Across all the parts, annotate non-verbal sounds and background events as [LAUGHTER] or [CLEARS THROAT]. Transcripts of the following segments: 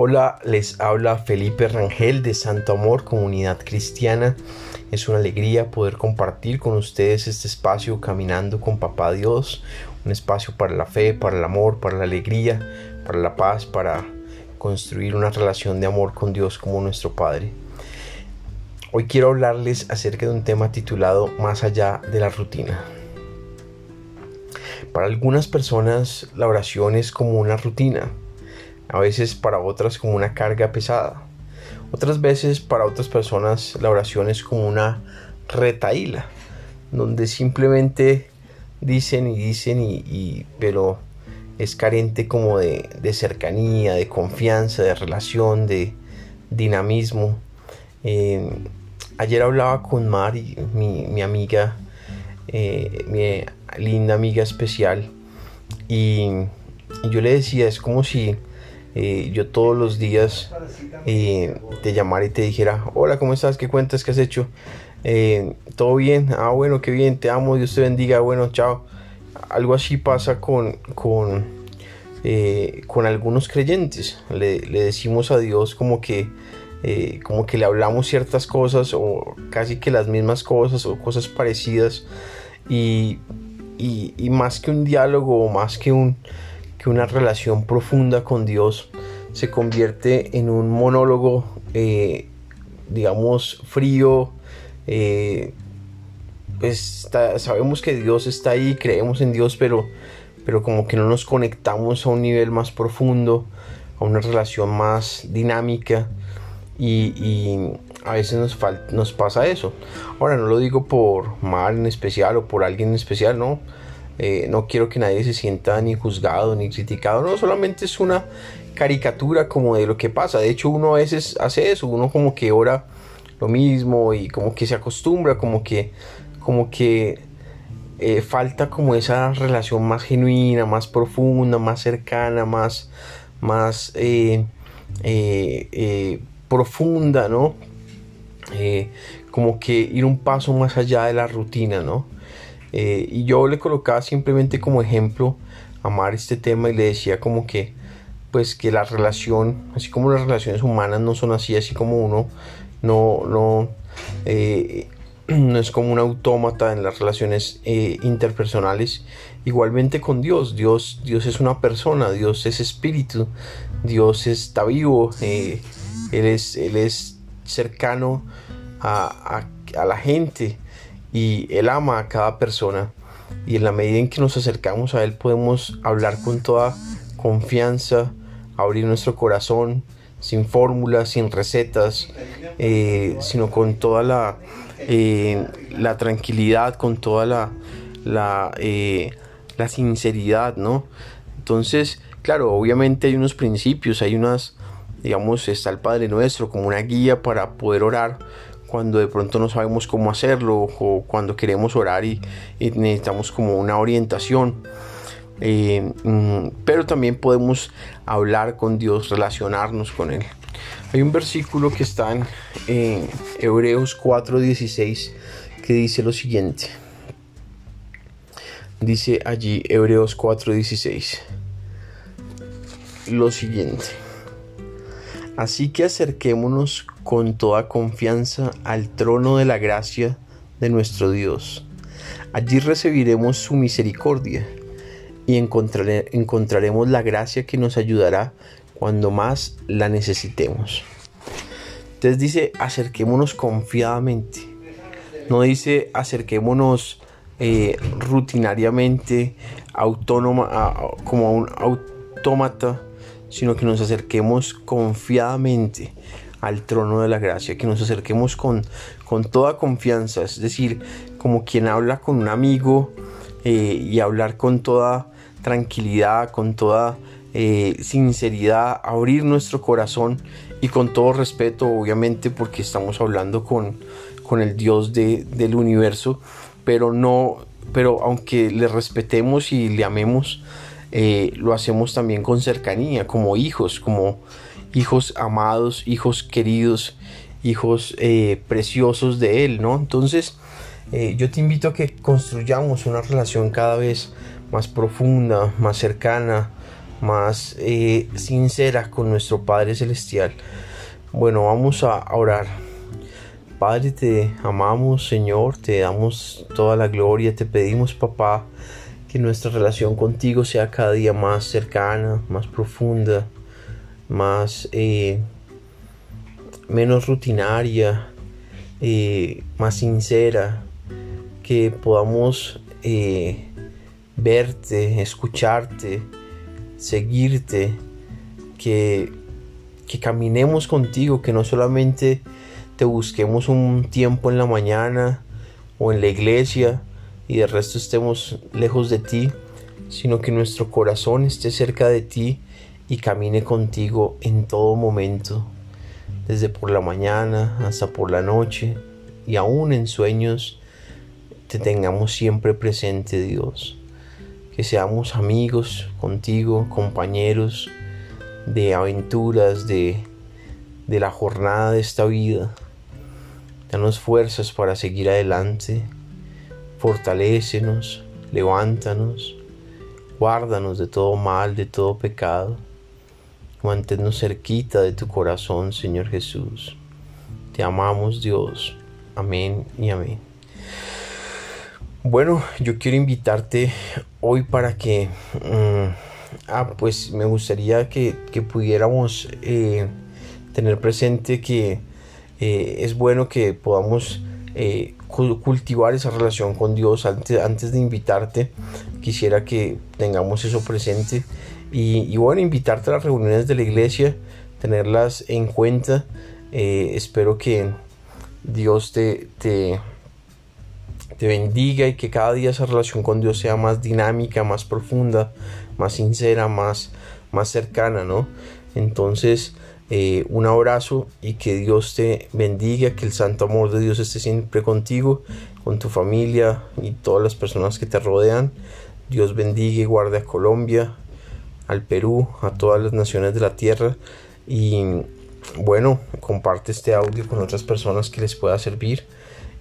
Hola, les habla Felipe Rangel de Santo Amor, Comunidad Cristiana. Es una alegría poder compartir con ustedes este espacio caminando con Papá Dios, un espacio para la fe, para el amor, para la alegría, para la paz, para construir una relación de amor con Dios como nuestro Padre. Hoy quiero hablarles acerca de un tema titulado Más allá de la rutina. Para algunas personas la oración es como una rutina a veces para otras como una carga pesada. Otras veces para otras personas la oración es como una retaíla, donde simplemente dicen y dicen y, pero es carente como de, cercanía, de confianza, de relación, de dinamismo. Eh, ayer hablaba con Mari, mi, amiga, eh, mi linda amiga especial, y yo le decía, es como si eh, yo todos los días eh, te llamara y te dijera, hola, ¿cómo estás? ¿Qué cuentas? ¿Qué has hecho? Eh, ¿Todo bien? Ah, bueno, qué bien, te amo, Dios te bendiga, bueno, chao. Algo así pasa con, con, con algunos creyentes. Le, decimos a Dios como que, como que le hablamos ciertas cosas o casi que las mismas cosas o cosas parecidas y, y más que un diálogo o más que un que una relación profunda con Dios se convierte en un monólogo, eh, digamos, frío. Eh, pues sabemos que Dios está ahí, creemos en Dios, pero, pero como que no nos conectamos a un nivel más profundo, a una relación más dinámica. Y, a veces nos, nos pasa eso. Ahora no lo digo por mal en especial o por alguien en especial, no eh, no quiero que nadie se sienta ni juzgado ni criticado, no, solamente es una caricatura como de lo que pasa. De hecho, uno a veces hace eso, uno como que ora lo mismo y como que se acostumbra, como que, como que eh, falta como esa relación más genuina, más profunda, más cercana, más, más eh, profunda, ¿no? como que ir un paso más allá de la rutina, ¿no? Eh, y yo le colocaba simplemente como ejemplo amar este tema y le decía como que pues que la relación, así como las relaciones humanas no son así, así como uno no, no, eh, [CLEARS THROAT] no es como un autómata en las relaciones eh, interpersonales, igualmente con Dios, Dios, Dios es una persona, Dios es espíritu, Dios está vivo, él, es, él es cercano a, a, a la gente, y Él ama a cada persona y en la medida en que nos acercamos a Él podemos hablar con toda confianza, abrir nuestro corazón sin fórmulas, sin recetas, eh, sino con toda la, eh, la tranquilidad, con toda la, eh, la sinceridad, ¿no? Entonces, claro, obviamente hay unos principios, hay unas, digamos, está el Padre Nuestro como una guía para poder orar, cuando de pronto no sabemos cómo hacerlo o cuando queremos orar y, necesitamos como una orientación. Eh, mm, pero también podemos hablar con Dios, relacionarnos con Él. Hay un versículo que está en Hebreos 4:16 que dice lo siguiente. Dice allí Hebreos 4:16 lo siguiente. Así que acerquémonos con toda confianza al trono de la gracia de nuestro Dios. Allí recibiremos su misericordia y encontraremos la gracia que nos ayudará cuando más la necesitemos. Entonces dice, acerquémonos confiadamente. No dice, acerquémonos eh, rutinariamente, autónoma, como a un autómata sino que nos acerquemos confiadamente al trono de la gracia, que nos acerquemos con, con toda confianza, es decir, como quien habla con un amigo eh, y hablar con toda tranquilidad, con toda eh, sinceridad, abrir nuestro corazón y con todo respeto, obviamente, porque estamos hablando con, con el Dios del universo, pero no, pero aunque le respetemos y le amemos, eh, lo hacemos también con cercanía, como hijos, como hijos amados, hijos queridos, hijos eh, preciosos de Él, ¿no? Entonces, eh, yo te invito a que construyamos una relación cada vez más profunda, más cercana, más sincera con nuestro Padre Celestial. Bueno, vamos a orar. Padre, te amamos, Señor, te damos toda la gloria, te pedimos, papá, que nuestra relación contigo sea cada día más cercana, más profunda, más eh, menos rutinaria, eh, más sincera, que podamos eh, verte, escucharte, seguirte, que, que caminemos contigo, que no solamente te busquemos un tiempo en la mañana o en la iglesia y de resto estemos lejos de ti, sino que nuestro corazón esté cerca de ti y camine contigo en todo momento, desde por la mañana hasta por la noche y aún en sueños te tengamos siempre presente Dios. Que seamos amigos contigo, compañeros de aventuras, de, de la jornada de esta vida Danos fuerzas para seguir adelante. Fortalécenos, levántanos, guárdanos de todo mal, de todo pecado. Manténnos cerquita de tu corazón, Señor Jesús. Te amamos, Dios. Amén y amén. Bueno, yo quiero invitarte hoy para que... Mm, ah, pues me gustaría que, pudiéramos eh, tener presente que eh, es bueno que podamos eh, cultivar esa relación con Dios. Antes, antes de invitarte, quisiera que tengamos eso presente. Y, bueno, invitarte a las reuniones de la iglesia, tenerlas en cuenta. Eh, espero que Dios te, te, te bendiga y que cada día esa relación con Dios sea más dinámica, más profunda, más sincera, más, más cercana, ¿no? Entonces, eh, un abrazo y que Dios te bendiga, que el santo amor de Dios esté siempre contigo, con tu familia y todas las personas que te rodean. Dios bendiga y guarde a Colombia, al Perú, a todas las naciones de la tierra y bueno, comparte este audio con otras personas que les pueda servir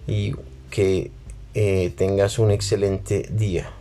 y que eh, tengas un excelente día.